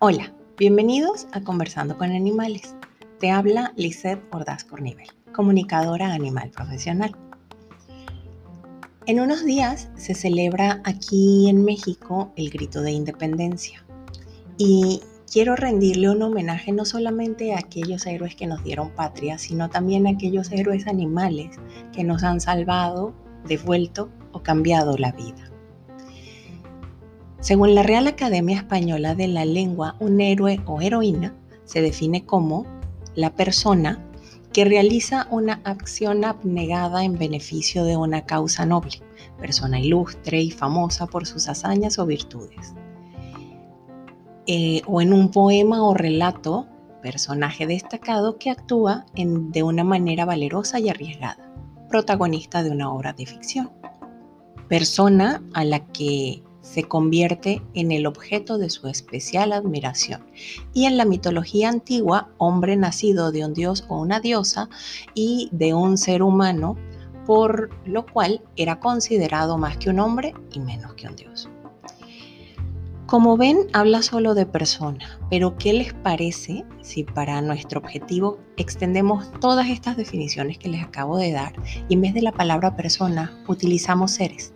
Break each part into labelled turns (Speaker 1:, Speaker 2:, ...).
Speaker 1: Hola, bienvenidos a Conversando con Animales. Te habla Lisette Ordaz Cornivel, comunicadora animal profesional. En unos días se celebra aquí en México el grito de independencia y quiero rendirle un homenaje no solamente a aquellos héroes que nos dieron patria, sino también a aquellos héroes animales que nos han salvado, devuelto o cambiado la vida. Según la Real Academia Española de la Lengua, un héroe o heroína se define como la persona que realiza una acción abnegada en beneficio de una causa noble, persona ilustre y famosa por sus hazañas o virtudes. Eh, o en un poema o relato, personaje destacado que actúa de una manera valerosa y arriesgada, protagonista de una obra de ficción. Persona a la que se convierte en el objeto de su especial admiración. Y en la mitología antigua, hombre nacido de un dios o una diosa y de un ser humano, por lo cual era considerado más que un hombre y menos que un dios. Como ven, habla solo de persona, pero ¿qué les parece si para nuestro objetivo extendemos todas estas definiciones que les acabo de dar y en vez de la palabra persona utilizamos seres?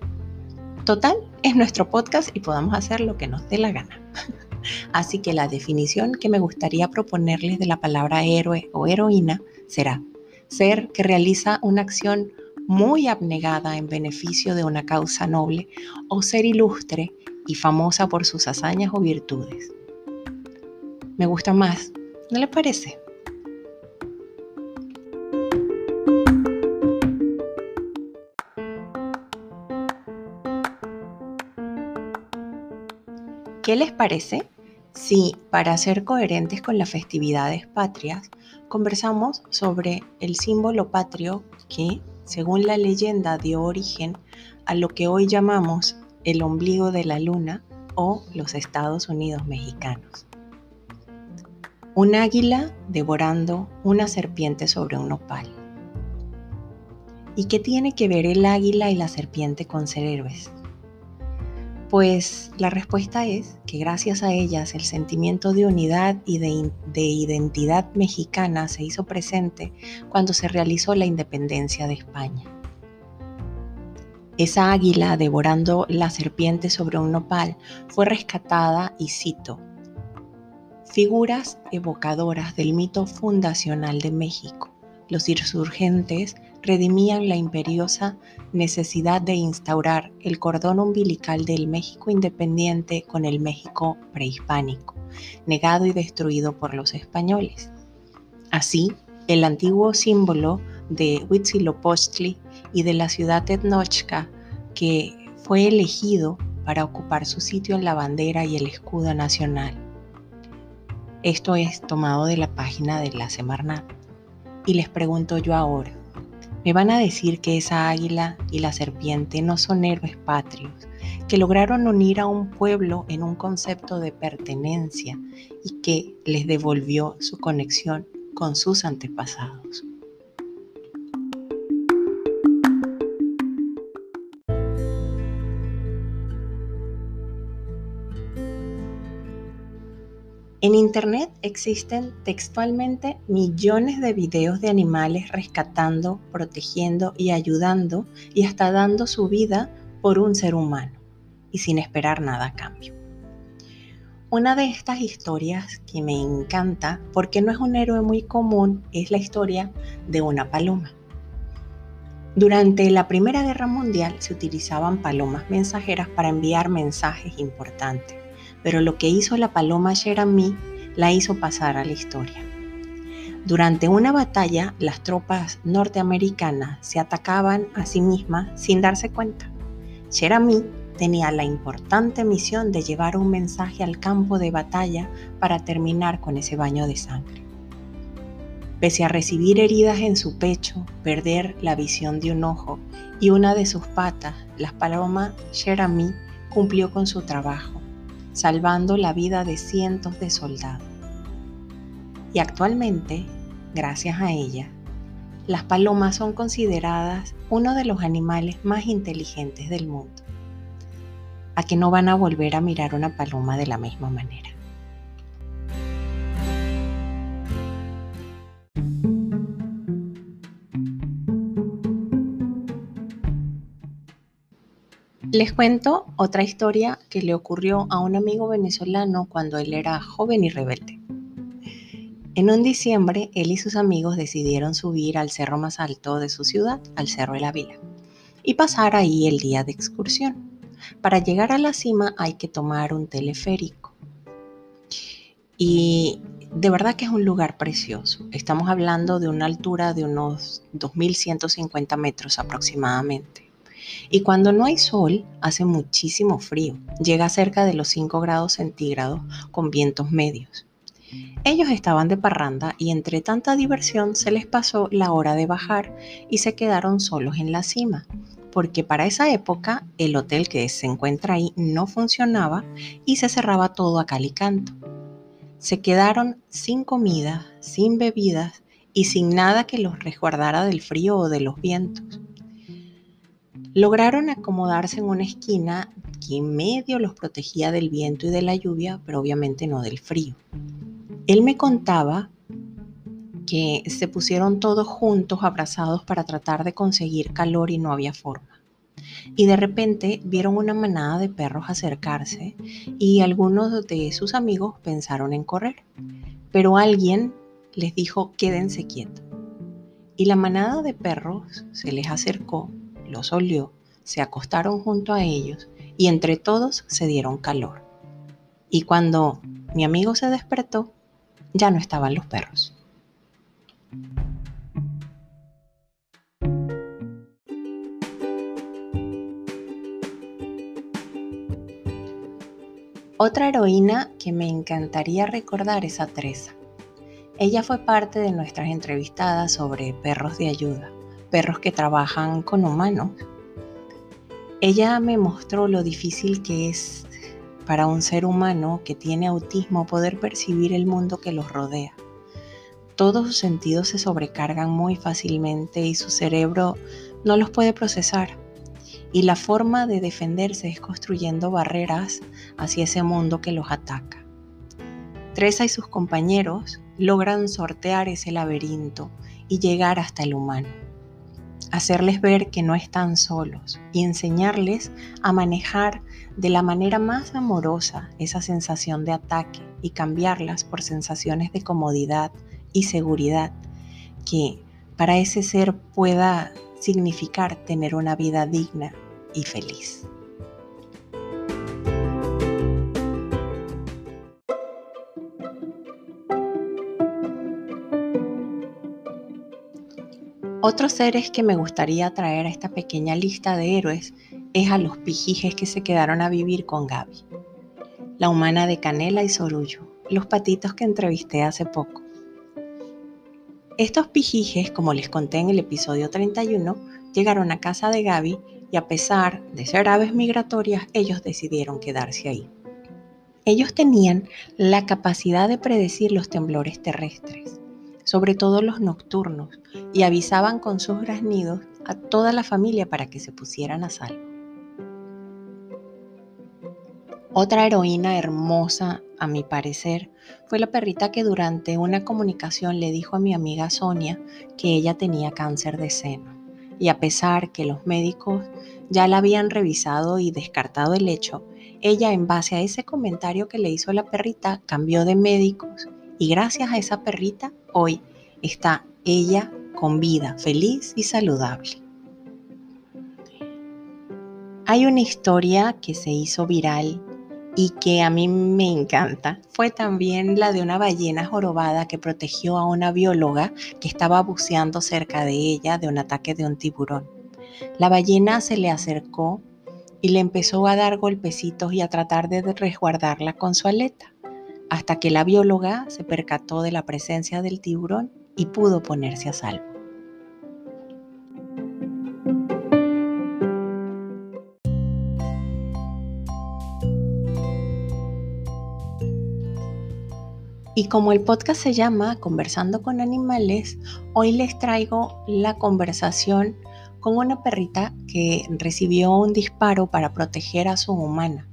Speaker 1: Total, es nuestro podcast y podamos hacer lo que nos dé la gana. Así que la definición que me gustaría proponerles de la palabra héroe o heroína será ser que realiza una acción muy abnegada en beneficio de una causa noble o ser ilustre y famosa por sus hazañas o virtudes. Me gusta más, ¿no le parece? ¿Qué les parece si, para ser coherentes con las festividades patrias, conversamos sobre el símbolo patrio que, según la leyenda, dio origen a lo que hoy llamamos el ombligo de la luna o los Estados Unidos mexicanos? Un águila devorando una serpiente sobre un nopal. ¿Y qué tiene que ver el águila y la serpiente con ser héroes? Pues la respuesta es que gracias a ellas el sentimiento de unidad y de, identidad mexicana se hizo presente cuando se realizó la independencia de España. Esa águila devorando la serpiente sobre un nopal fue rescatada y cito, figuras evocadoras del mito fundacional de México. Los insurgentes redimían la imperiosa necesidad de instaurar el cordón umbilical del México independiente con el México prehispánico, negado y destruido por los españoles. Así, el antiguo símbolo de Huitzilopochtli y de la ciudad Tenochca, que fue elegido para ocupar su sitio en la bandera y el escudo nacional. Esto es tomado de la página de la Semarnat. Y les pregunto yo ahora, me van a decir que esa águila y la serpiente no son héroes patrios, que lograron unir a un pueblo en un concepto de pertenencia y que les devolvió su conexión con sus antepasados. En Internet existen textualmente millones de videos de animales rescatando, protegiendo y ayudando y hasta dando su vida por un ser humano y sin esperar nada a cambio. Una de estas historias que me encanta porque no es un héroe muy común es la historia de una paloma. Durante la Primera Guerra Mundial se utilizaban palomas mensajeras para enviar mensajes importantes pero lo que hizo la paloma Jeremy la hizo pasar a la historia. Durante una batalla, las tropas norteamericanas se atacaban a sí mismas sin darse cuenta. Jeremy tenía la importante misión de llevar un mensaje al campo de batalla para terminar con ese baño de sangre. Pese a recibir heridas en su pecho, perder la visión de un ojo y una de sus patas, la paloma Jeremy cumplió con su trabajo salvando la vida de cientos de soldados. Y actualmente, gracias a ella, las palomas son consideradas uno de los animales más inteligentes del mundo. A que no van a volver a mirar una paloma de la misma manera. Les cuento otra historia que le ocurrió a un amigo venezolano cuando él era joven y rebelde. En un diciembre, él y sus amigos decidieron subir al cerro más alto de su ciudad, al Cerro de la Vila, y pasar ahí el día de excursión. Para llegar a la cima hay que tomar un teleférico. Y de verdad que es un lugar precioso. Estamos hablando de una altura de unos 2.150 metros aproximadamente. Y cuando no hay sol, hace muchísimo frío. Llega cerca de los 5 grados centígrados con vientos medios. Ellos estaban de parranda y entre tanta diversión se les pasó la hora de bajar y se quedaron solos en la cima, porque para esa época el hotel que se encuentra ahí no funcionaba y se cerraba todo a cal y canto. Se quedaron sin comida, sin bebidas y sin nada que los resguardara del frío o de los vientos. Lograron acomodarse en una esquina que en medio los protegía del viento y de la lluvia, pero obviamente no del frío. Él me contaba que se pusieron todos juntos abrazados para tratar de conseguir calor y no había forma. Y de repente vieron una manada de perros acercarse y algunos de sus amigos pensaron en correr, pero alguien les dijo quédense quietos. Y la manada de perros se les acercó los olió, se acostaron junto a ellos y entre todos se dieron calor. Y cuando mi amigo se despertó, ya no estaban los perros. Otra heroína que me encantaría recordar es a Teresa. Ella fue parte de nuestras entrevistadas sobre perros de ayuda perros que trabajan con humanos. Ella me mostró lo difícil que es para un ser humano que tiene autismo poder percibir el mundo que los rodea. Todos sus sentidos se sobrecargan muy fácilmente y su cerebro no los puede procesar. Y la forma de defenderse es construyendo barreras hacia ese mundo que los ataca. Teresa y sus compañeros logran sortear ese laberinto y llegar hasta el humano hacerles ver que no están solos y enseñarles a manejar de la manera más amorosa esa sensación de ataque y cambiarlas por sensaciones de comodidad y seguridad que para ese ser pueda significar tener una vida digna y feliz. Otros seres que me gustaría traer a esta pequeña lista de héroes es a los pijijes que se quedaron a vivir con Gaby, la humana de Canela y Sorullo, los patitos que entrevisté hace poco. Estos pijijes, como les conté en el episodio 31, llegaron a casa de Gaby y a pesar de ser aves migratorias, ellos decidieron quedarse ahí. Ellos tenían la capacidad de predecir los temblores terrestres sobre todo los nocturnos, y avisaban con sus graznidos a toda la familia para que se pusieran a salvo. Otra heroína hermosa, a mi parecer, fue la perrita que durante una comunicación le dijo a mi amiga Sonia que ella tenía cáncer de seno. Y a pesar que los médicos ya la habían revisado y descartado el hecho, ella en base a ese comentario que le hizo la perrita cambió de médicos y gracias a esa perrita hoy está ella con vida, feliz y saludable. Hay una historia que se hizo viral y que a mí me encanta. Fue también la de una ballena jorobada que protegió a una bióloga que estaba buceando cerca de ella de un ataque de un tiburón. La ballena se le acercó y le empezó a dar golpecitos y a tratar de resguardarla con su aleta hasta que la bióloga se percató de la presencia del tiburón y pudo ponerse a salvo. Y como el podcast se llama Conversando con Animales, hoy les traigo la conversación con una perrita que recibió un disparo para proteger a su humana.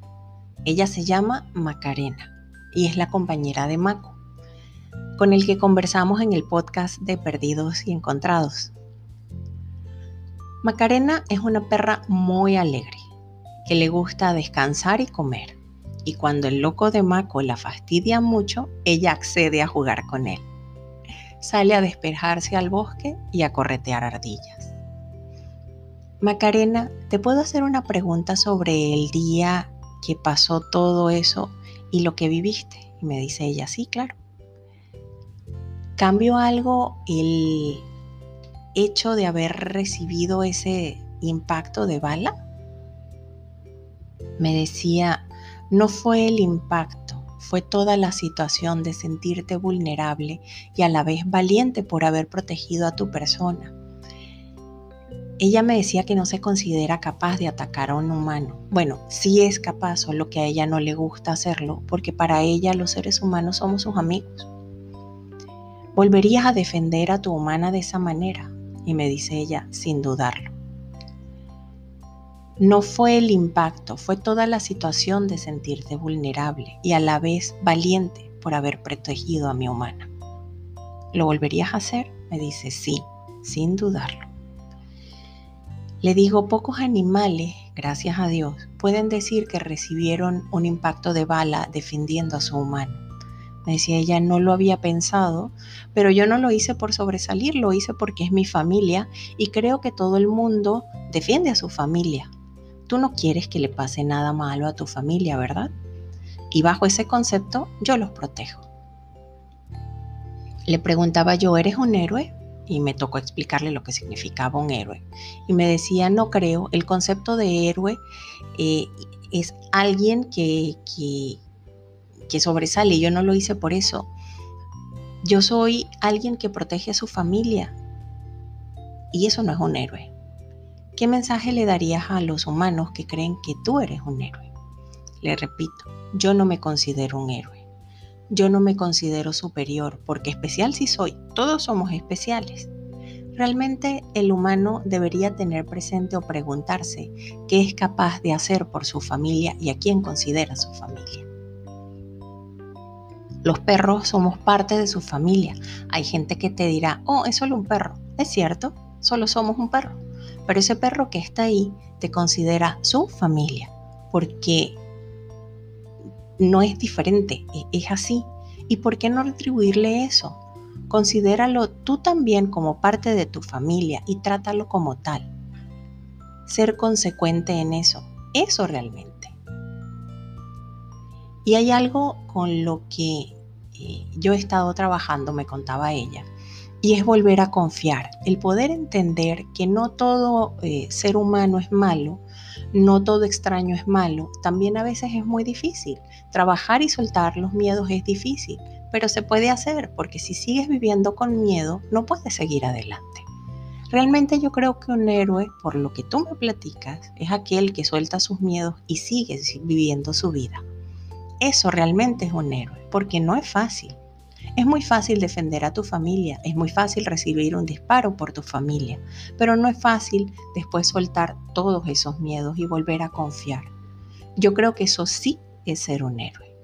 Speaker 1: Ella se llama Macarena y es la compañera de Mako, con el que conversamos en el podcast de Perdidos y Encontrados. Macarena es una perra muy alegre, que le gusta descansar y comer y cuando el loco de Mako la fastidia mucho, ella accede a jugar con él. Sale a despejarse al bosque y a corretear ardillas. Macarena, ¿te puedo hacer una pregunta sobre el día que pasó todo eso y lo que viviste? Y me dice ella, sí, claro. ¿Cambió algo el hecho de haber recibido ese impacto de bala? Me decía, no fue el impacto, fue toda la situación de sentirte vulnerable y a la vez valiente por haber protegido a tu persona. Ella me decía que no se considera capaz de atacar a un humano. Bueno, sí es capaz, solo que a ella no le gusta hacerlo, porque para ella los seres humanos somos sus amigos. ¿Volverías a defender a tu humana de esa manera? Y me dice ella, sin dudarlo. No fue el impacto, fue toda la situación de sentirte vulnerable y a la vez valiente por haber protegido a mi humana. ¿Lo volverías a hacer? Me dice sí, sin dudarlo. Le digo, pocos animales, gracias a Dios, pueden decir que recibieron un impacto de bala defendiendo a su humano. Me decía ella, no lo había pensado, pero yo no lo hice por sobresalir, lo hice porque es mi familia y creo que todo el mundo defiende a su familia. Tú no quieres que le pase nada malo a tu familia, ¿verdad? Y bajo ese concepto yo los protejo. Le preguntaba yo, ¿eres un héroe? Y me tocó explicarle lo que significaba un héroe. Y me decía, no creo, el concepto de héroe eh, es alguien que, que, que sobresale. Yo no lo hice por eso. Yo soy alguien que protege a su familia. Y eso no es un héroe. ¿Qué mensaje le darías a los humanos que creen que tú eres un héroe? Le repito, yo no me considero un héroe. Yo no me considero superior, porque especial sí soy, todos somos especiales. Realmente el humano debería tener presente o preguntarse qué es capaz de hacer por su familia y a quién considera su familia. Los perros somos parte de su familia. Hay gente que te dirá, oh, es solo un perro. Es cierto, solo somos un perro. Pero ese perro que está ahí te considera su familia, porque no es diferente, e-, es así. ¿Y por qué no retribuirle eso? Considéralo tú también como parte de tu familia y trátalo como tal. Ser consecuente en eso, eso realmente. Y hay algo con lo que eh, yo he estado trabajando, me contaba ella, y es volver a confiar, el poder entender que no todo eh, ser humano es malo, no todo extraño es malo, también a veces es muy difícil. Trabajar y soltar los miedos es difícil, pero se puede hacer porque si sigues viviendo con miedo, no puedes seguir adelante. Realmente yo creo que un héroe, por lo que tú me platicas, es aquel que suelta sus miedos y sigue viviendo su vida. Eso realmente es un héroe, porque no es fácil. Es muy fácil defender a tu familia, es muy fácil recibir un disparo por tu familia, pero no es fácil después soltar todos esos miedos y volver a confiar. Yo creo que eso sí es ser un héroe.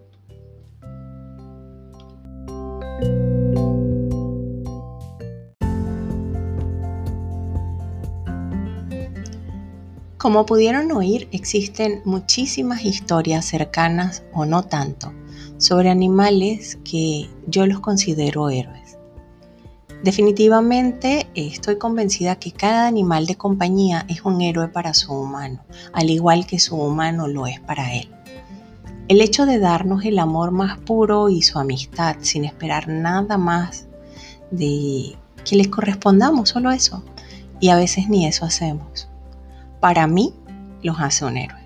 Speaker 1: Como pudieron oír, existen muchísimas historias cercanas o no tanto sobre animales que yo los considero héroes. Definitivamente estoy convencida que cada animal de compañía es un héroe para su humano, al igual que su humano lo es para él. El hecho de darnos el amor más puro y su amistad sin esperar nada más de que les correspondamos, solo eso. Y a veces ni eso hacemos. Para mí los hace un héroe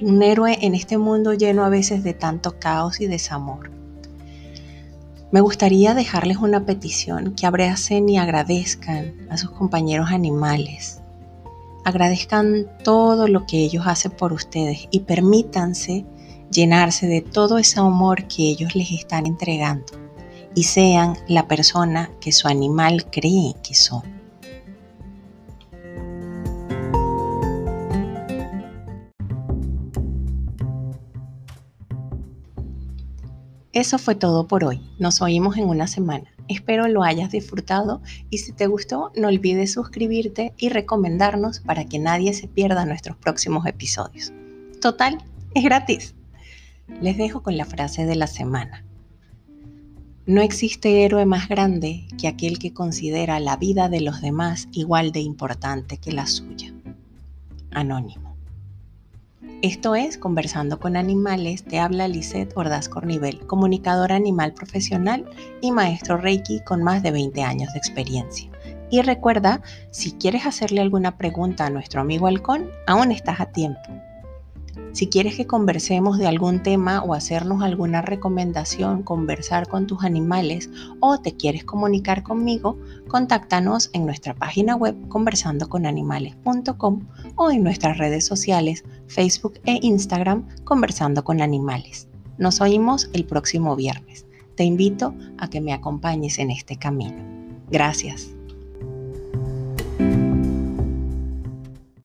Speaker 1: un héroe en este mundo lleno a veces de tanto caos y desamor. Me gustaría dejarles una petición que abracen y agradezcan a sus compañeros animales. Agradezcan todo lo que ellos hacen por ustedes y permítanse llenarse de todo ese amor que ellos les están entregando y sean la persona que su animal cree que son. Eso fue todo por hoy. Nos oímos en una semana. Espero lo hayas disfrutado y si te gustó no olvides suscribirte y recomendarnos para que nadie se pierda nuestros próximos episodios. Total, es gratis. Les dejo con la frase de la semana. No existe héroe más grande que aquel que considera la vida de los demás igual de importante que la suya. Anónimo. Esto es Conversando con Animales, te habla Lisette Ordaz Cornivel, comunicadora animal profesional y maestro Reiki con más de 20 años de experiencia. Y recuerda, si quieres hacerle alguna pregunta a nuestro amigo halcón, aún estás a tiempo. Si quieres que conversemos de algún tema o hacernos alguna recomendación, conversar con tus animales o te quieres comunicar conmigo, contáctanos en nuestra página web conversandoconanimales.com o en nuestras redes sociales Facebook e Instagram Conversando con Animales. Nos oímos el próximo viernes. Te invito a que me acompañes en este camino. Gracias.